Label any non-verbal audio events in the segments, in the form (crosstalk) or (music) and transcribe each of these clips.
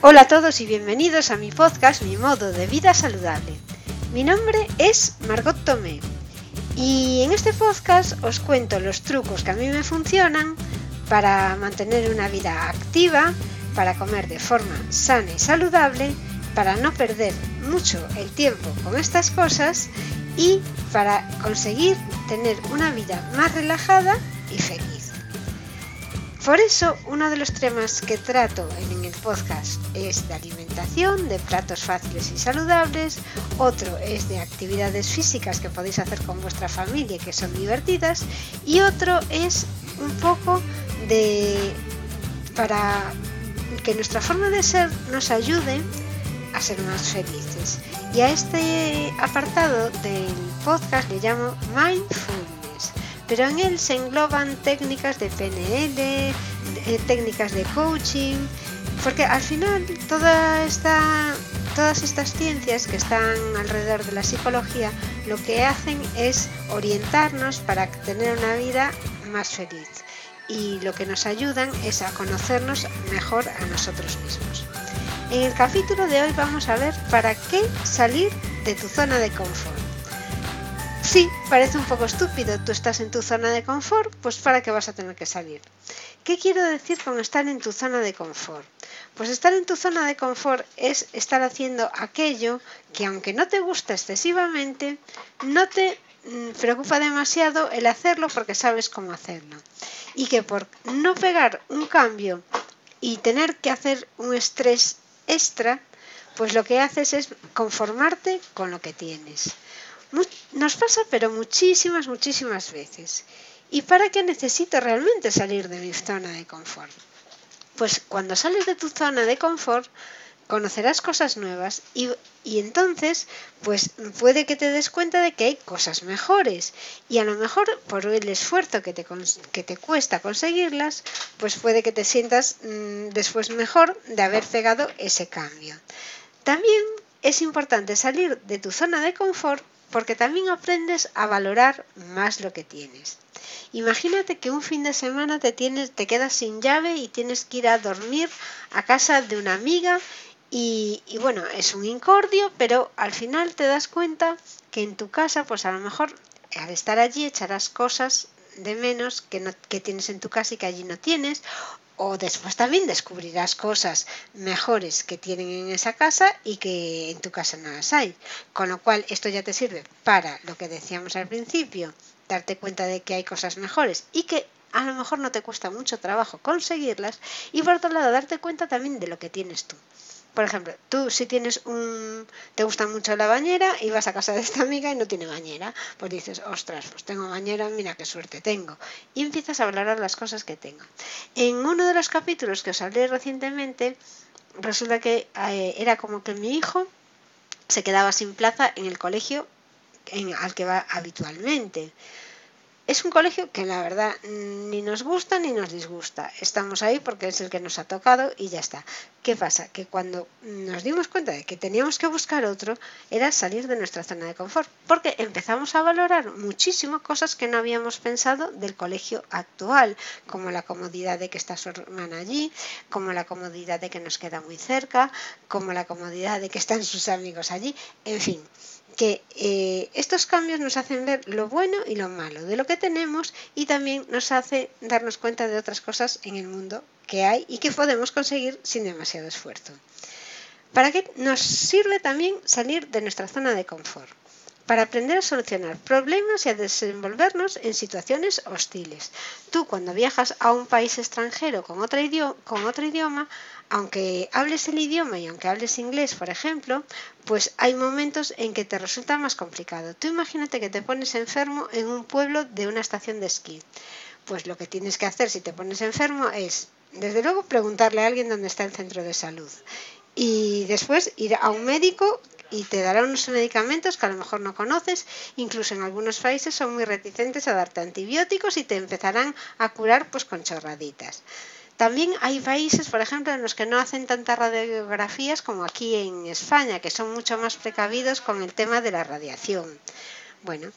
Hola a todos y bienvenidos a mi podcast Mi modo de vida saludable. Mi nombre es Margot Tomé y en este podcast os cuento los trucos que a mí me funcionan para mantener una vida activa, para comer de forma sana y saludable, para no perder mucho el tiempo con estas cosas y para conseguir tener una vida más relajada y feliz. Por eso, uno de los temas que trato en el podcast es de alimentación, de platos fáciles y saludables, otro es de actividades físicas que podéis hacer con vuestra familia y que son divertidas, y otro es un poco de para que nuestra forma de ser nos ayude a ser más felices. Y a este apartado del podcast le llamo Mindful pero en él se engloban técnicas de PNL, eh, técnicas de coaching, porque al final todas estas ciencias que están alrededor de la psicología lo que hacen es orientarnos para tener una vida más feliz y lo que nos ayudan es a conocernos mejor a nosotros mismos. En el capítulo de hoy vamos a ver para qué salir de tu zona de confort. Sí, parece un poco estúpido. Tú estás en tu zona de confort, pues ¿para qué vas a tener que salir? ¿Qué quiero decir con estar en tu zona de confort? Pues estar en tu zona de confort es estar haciendo aquello que aunque no te gusta excesivamente, no te mm, preocupa demasiado el hacerlo porque sabes cómo hacerlo. Y que por no pegar un cambio y tener que hacer un estrés extra, pues lo que haces es conformarte con lo que tienes. Nos pasa pero muchísimas, muchísimas veces. ¿Y para qué necesito realmente salir de mi zona de confort? Pues cuando sales de tu zona de confort, conocerás cosas nuevas y, y, entonces pues puede que te des cuenta de que hay cosas mejores y a lo mejor por el esfuerzo que te, que te cuesta conseguirlas pues puede que te sientas mm, después mejor de haber pegado ese cambio. También es importante salir de tu zona de confort porque también aprendes a valorar más lo que tienes. Imagínate que un fin de semana te, tienes, te quedas sin llave y tienes que ir a dormir a casa de una amiga y, bueno, es un incordio, pero al final te das cuenta que en tu casa, pues a lo mejor al estar allí echarás cosas de menos que, no, que tienes en tu casa y que allí no tienes, o después también descubrirás cosas mejores que tienen en esa casa y que en tu casa no las hay. Con lo cual esto ya te sirve para lo que decíamos al principio, darte cuenta de que hay cosas mejores y que a lo mejor no te cuesta mucho trabajo conseguirlas y por otro lado darte cuenta también de lo que tienes tú. Por ejemplo, tú si tienes un... te gusta mucho la bañera y vas a casa de esta amiga y no tiene bañera, pues dices, ostras, pues tengo bañera, mira qué suerte tengo. Y empiezas a valorar las cosas que tengo. En uno de los capítulos que os hablé recientemente, resulta que eh, era como que mi hijo se quedaba sin plaza en el colegio en, al que va habitualmente. Es un colegio que la verdad ni nos gusta ni nos disgusta. Estamos ahí porque es el que nos ha tocado y ya está. ¿Qué pasa? Que cuando nos dimos cuenta de que teníamos que buscar otro, era salir de nuestra zona de confort, porque empezamos a valorar muchísimo cosas que no habíamos pensado del colegio actual, como la comodidad de que está su hermana allí, como la comodidad de que nos queda muy cerca, como la comodidad de que están sus amigos allí, en fin que eh, estos cambios nos hacen ver lo bueno y lo malo de lo que tenemos y también nos hace darnos cuenta de otras cosas en el mundo que hay y que podemos conseguir sin demasiado esfuerzo. ¿Para qué nos sirve también salir de nuestra zona de confort? Para aprender a solucionar problemas y a desenvolvernos en situaciones hostiles. Tú cuando viajas a un país extranjero con con otro idioma aunque hables el idioma y aunque hables inglés, por ejemplo, pues hay momentos en que te resulta más complicado. Tú imagínate que te pones enfermo en un pueblo de una estación de esquí. Pues lo que tienes que hacer si te pones enfermo es, desde luego, preguntarle a alguien dónde está el centro de salud. Y después ir a un médico y te dará unos medicamentos que a lo mejor no conoces, incluso en algunos países son muy reticentes a darte antibióticos y te empezarán a curar pues con chorraditas. También hay países, por ejemplo, en los que no hacen tantas radiografías como aquí en España, que son mucho más precavidos con el tema de la radiación. Bueno,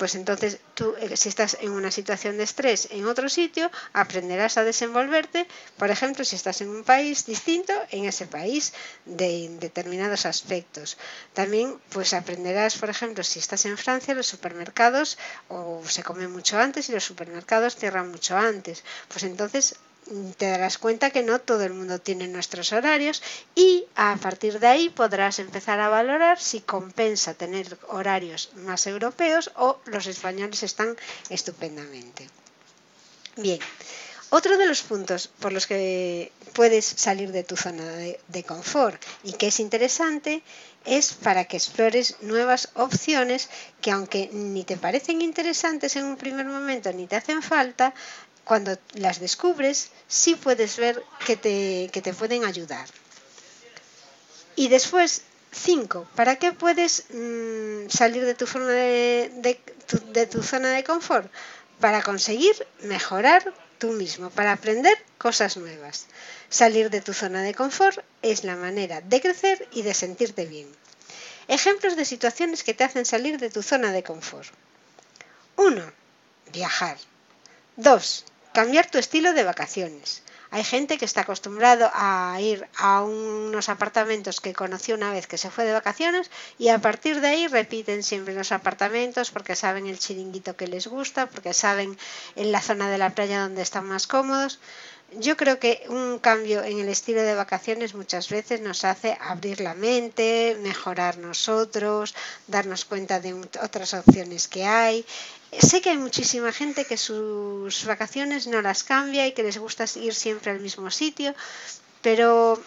pues entonces tú, eh, si estás en una situación de estrés en otro sitio, aprenderás a desenvolverte, por ejemplo, si estás en un país distinto, en ese país de determinados aspectos. También, pues aprenderás, por ejemplo, si estás en Francia, los supermercados o se come mucho antes y los supermercados cierran mucho antes. Pues entonces te darás cuenta que no todo el mundo tiene nuestros horarios y a partir de ahí podrás empezar a valorar si compensa tener horarios más europeos o los españoles están estupendamente. Bien, otro de los puntos por los que puedes salir de tu zona de, confort y que es interesante es para que explores nuevas opciones que aunque ni te parecen interesantes en un primer momento ni te hacen falta, cuando las descubres, sí puedes ver que te, pueden ayudar. Y después, cinco, ¿para qué puedes mm, salir de tu, forma de, tu, zona de confort? Para conseguir mejorar tú mismo, para aprender cosas nuevas. Salir de tu zona de confort es la manera de crecer y de sentirte bien. Ejemplos de situaciones que te hacen salir de tu zona de confort. 1. Viajar. 2 cambiar tu estilo de vacaciones. Hay gente que está acostumbrado a ir a unos apartamentos que conoció una vez que se fue de vacaciones y a partir de ahí repiten siempre los apartamentos porque saben el chiringuito que les gusta, porque saben en la zona de la playa donde están más cómodos. Yo creo que un cambio en el estilo de vacaciones muchas veces nos hace abrir la mente, mejorar nosotros, darnos cuenta de otras opciones que hay. Sé que hay muchísima gente que sus vacaciones no las cambia y que les gusta ir siempre al mismo sitio, pero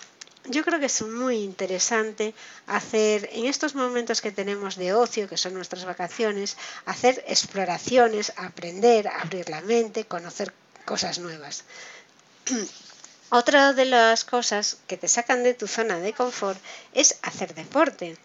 yo creo que es muy interesante hacer en estos momentos que tenemos de ocio, que son nuestras vacaciones, hacer exploraciones, aprender, abrir la mente, conocer cosas nuevas. Otra de las cosas que te sacan de tu zona de confort es hacer deporte.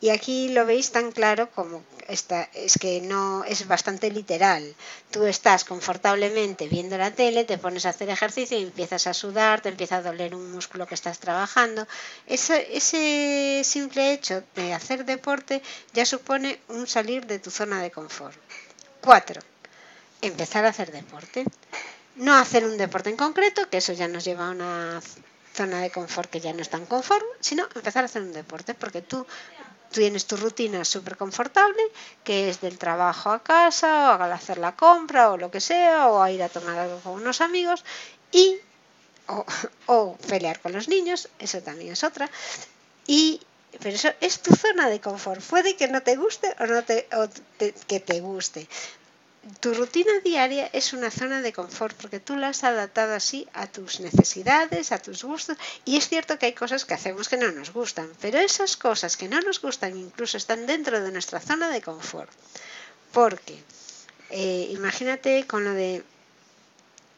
Y aquí lo veis tan claro como esta, es que no es bastante literal. Tú estás confortablemente viendo la tele, te pones a hacer ejercicio y empiezas a sudar, te empieza a doler un músculo que estás trabajando. Ese, ese simple hecho de hacer deporte ya supone un salir de tu zona de confort. Cuatro, empezar a hacer deporte no hacer un deporte en concreto, que eso ya nos lleva a una zona de confort que ya no es tan confort, sino empezar a hacer un deporte, porque tú tienes tu rutina súper confortable, que es del trabajo a casa, o al hacer la compra, o lo que sea, o a ir a tomar algo con unos amigos, y o, (laughs) o pelear con los niños, eso también es otra, y pero eso es tu zona de confort. Puede que no te guste o no te, o que te guste tu rutina diaria es una zona de confort porque tú la has adaptado así a tus necesidades, a tus gustos. Y es cierto que hay cosas que hacemos que no nos gustan, pero esas cosas que no nos gustan incluso están dentro de nuestra zona de confort. Porque eh, imagínate con lo de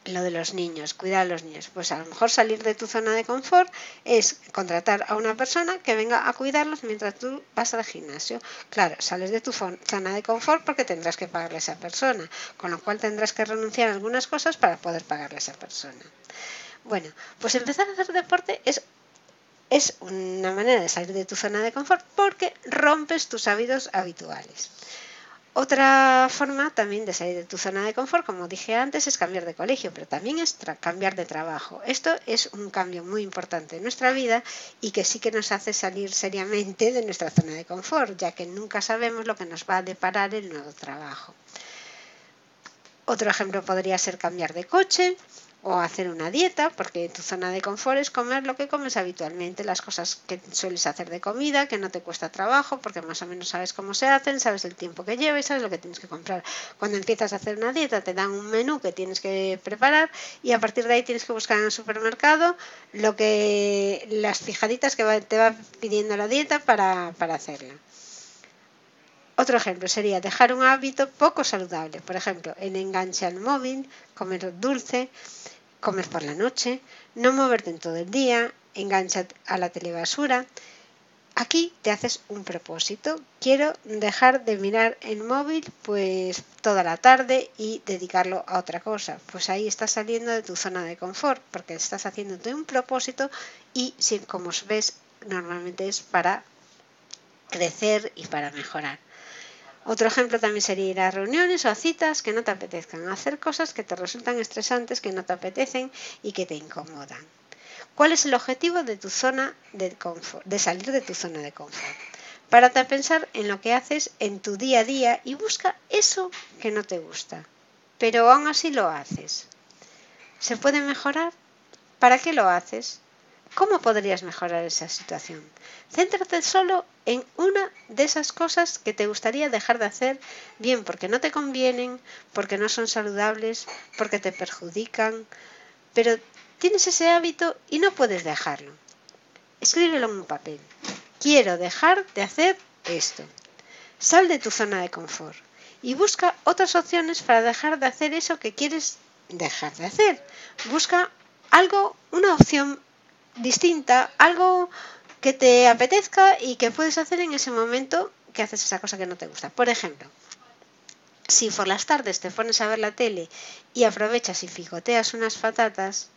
lo de los niños, cuidar a los niños. Pues a lo mejor salir de tu zona de confort es contratar a una persona que venga a cuidarlos mientras tú vas al gimnasio. Claro, sales de tu zona de confort porque tendrás que pagarle a esa persona, con lo cual tendrás que renunciar a algunas cosas para poder pagarle a esa persona. Bueno, pues empezar a hacer deporte es es una manera de salir de tu zona de confort porque rompes tus hábitos habituales. Otra forma también de salir de tu zona de confort, como dije antes, es cambiar de colegio, pero también es cambiar de trabajo. Esto es un cambio muy importante en nuestra vida y que sí que nos hace salir seriamente de nuestra zona de confort, ya que nunca sabemos lo que nos va a deparar el nuevo trabajo. Otro ejemplo podría ser cambiar de coche o hacer una dieta, porque tu zona de confort es comer lo que comes habitualmente, las cosas que sueles hacer de comida, que no te cuesta trabajo, porque más o menos sabes cómo se hacen, sabes el tiempo que lleva y sabes lo que tienes que comprar. Cuando empiezas a hacer una dieta te dan un menú que tienes que preparar y a partir de ahí tienes que buscar en el supermercado lo que las fijaditas que te va pidiendo la dieta para, para hacerla. Otro ejemplo sería dejar un hábito poco saludable, por ejemplo, el enganche al móvil, comer dulce, comer por la noche, no moverte en todo el día, engancha a la telebasura. Aquí te haces un propósito. Quiero dejar de mirar el móvil pues toda la tarde y dedicarlo a otra cosa. Pues ahí estás saliendo de tu zona de confort porque estás haciéndote un propósito y si, como ves normalmente es para crecer y para mejorar. Otro ejemplo también sería ir a reuniones o a citas que no te apetezcan, hacer cosas que te resultan estresantes, que no te apetecen y que te incomodan. ¿Cuál es el objetivo de tu zona de confort, de salir de tu zona de confort? Párate a pensar en lo que haces en tu día a día y busca eso que no te gusta. Pero aún así lo haces. ¿Se puede mejorar? ¿Para qué lo haces? ¿Cómo podrías mejorar esa situación? Céntrate solo en una de esas cosas que te gustaría dejar de hacer, bien porque no te convienen, porque no son saludables, porque te perjudican, pero tienes ese hábito y no puedes dejarlo. Escríbelo en un papel. Quiero dejar de hacer esto. Sal de tu zona de confort y busca otras opciones para dejar de hacer eso que quieres dejar de hacer. Busca algo, una opción distinta, algo que te apetezca y que puedes hacer en ese momento que haces esa cosa que no te gusta. Por ejemplo, si por las tardes te pones a ver la tele y aprovechas y fijoteas unas patatas,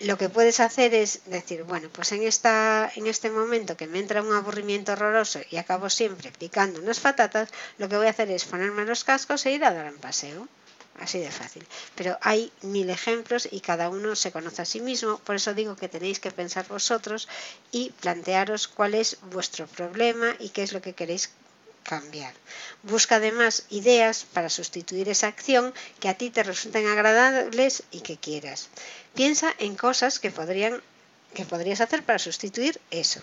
lo que puedes hacer es decir, bueno, pues en, esta, en este momento que me entra un aburrimiento horroroso y acabo siempre picando unas patatas, lo que voy a hacer es ponerme los cascos e ir a dar un paseo. Así de fácil. Pero hay mil ejemplos y cada uno se conoce a sí mismo. Por eso digo que tenéis que pensar vosotros y plantearos cuál es vuestro problema y qué es lo que queréis cambiar. Busca además ideas para sustituir esa acción que a ti te resulten agradables y que quieras. Piensa en cosas que, podrían, que podrías hacer para sustituir eso.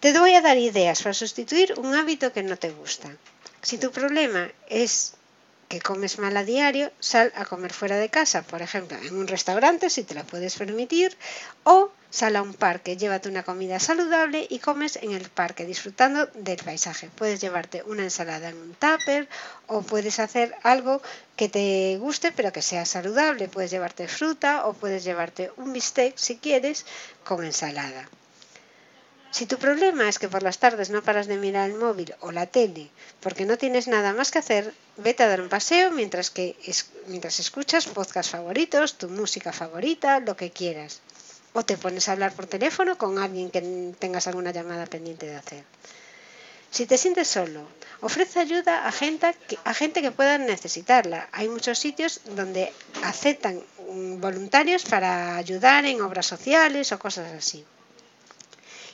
Te voy a dar ideas para sustituir un hábito que no te gusta. Si tu problema es que comes mal a diario, sal a comer fuera de casa, por ejemplo, en un restaurante si te lo puedes permitir, o sal a un parque, llévate una comida saludable y comes en el parque disfrutando del paisaje. Puedes llevarte una ensalada en un tupper o puedes hacer algo que te guste pero que sea saludable. Puedes llevarte fruta o puedes llevarte un bistec si quieres con ensalada. Si tu problema es que por las tardes no paras de mirar el móvil o la tele porque no tienes nada más que hacer, vete a dar un paseo mientras, que mientras escuchas podcast favoritos, tu música favorita, lo que quieras. O te pones a hablar por teléfono con alguien que tengas alguna llamada pendiente de hacer. Si te sientes solo, ofrece ayuda a gente, a gente que pueda necesitarla. Hay muchos sitios donde aceptan voluntarios para ayudar en obras sociales o cosas así.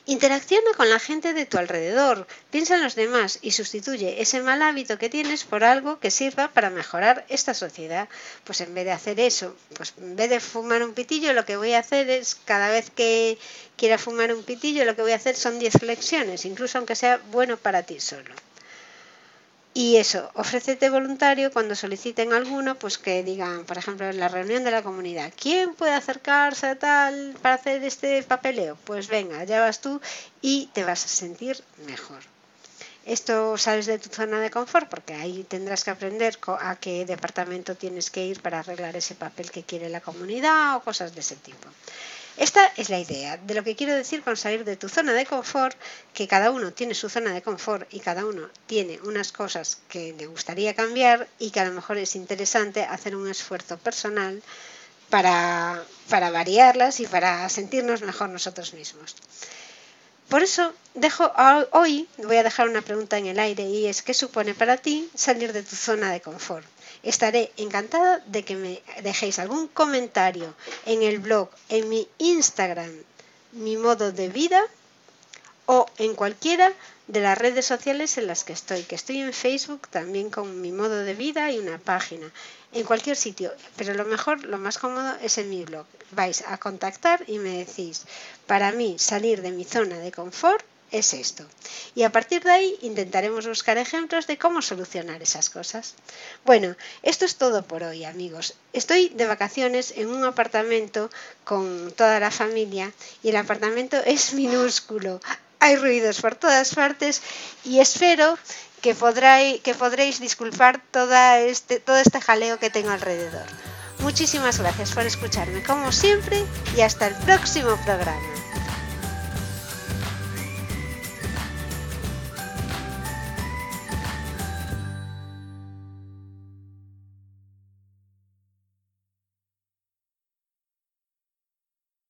Interacciona con la gente de tu alrededor, piensa en los demás y sustituye ese mal hábito que tienes por algo que sirva para mejorar esta sociedad. Pues en vez de hacer eso, pues en vez de fumar un pitillo, lo que voy a hacer es cada vez que quiera fumar un pitillo, lo que voy a hacer son 10 flexiones, incluso aunque sea bueno para ti solo. Y eso, ofrécete voluntario cuando soliciten alguno, pues que digan, por ejemplo, en la reunión de la comunidad, ¿quién puede acercarse a tal para hacer este papeleo? Pues venga, ya vas tú y te vas a sentir mejor. Esto sales de tu zona de confort porque ahí tendrás que aprender a qué departamento tienes que ir para arreglar ese papel que quiere la comunidad o cosas de ese tipo. Esta es la idea de lo que quiero decir con salir de tu zona de confort, que cada uno tiene su zona de confort y cada uno tiene unas cosas que le gustaría cambiar y que a lo mejor es interesante hacer un esfuerzo personal para, para variarlas y para sentirnos mejor nosotros mismos. Por eso dejo hoy voy a dejar una pregunta en el aire y es ¿qué supone para ti salir de tu zona de confort? Estaré encantada de que me dejéis algún comentario en el blog, en mi Instagram, mi modo de vida o en cualquiera de las redes sociales en las que estoy, que estoy en Facebook también con mi modo de vida y una página, en cualquier sitio, pero lo mejor, lo más cómodo es en mi blog. Vais a contactar y me decís, para mí salir de mi zona de confort es esto. Y a partir de ahí intentaremos buscar ejemplos de cómo solucionar esas cosas. Bueno, esto es todo por hoy, amigos. Estoy de vacaciones en un apartamento con toda la familia y el apartamento es (laughs) minúsculo. Hay ruidos por todas partes y espero que, podréis disculpar este, todo este jaleo que tengo alrededor. Muchísimas gracias por escucharme como siempre y hasta el próximo programa.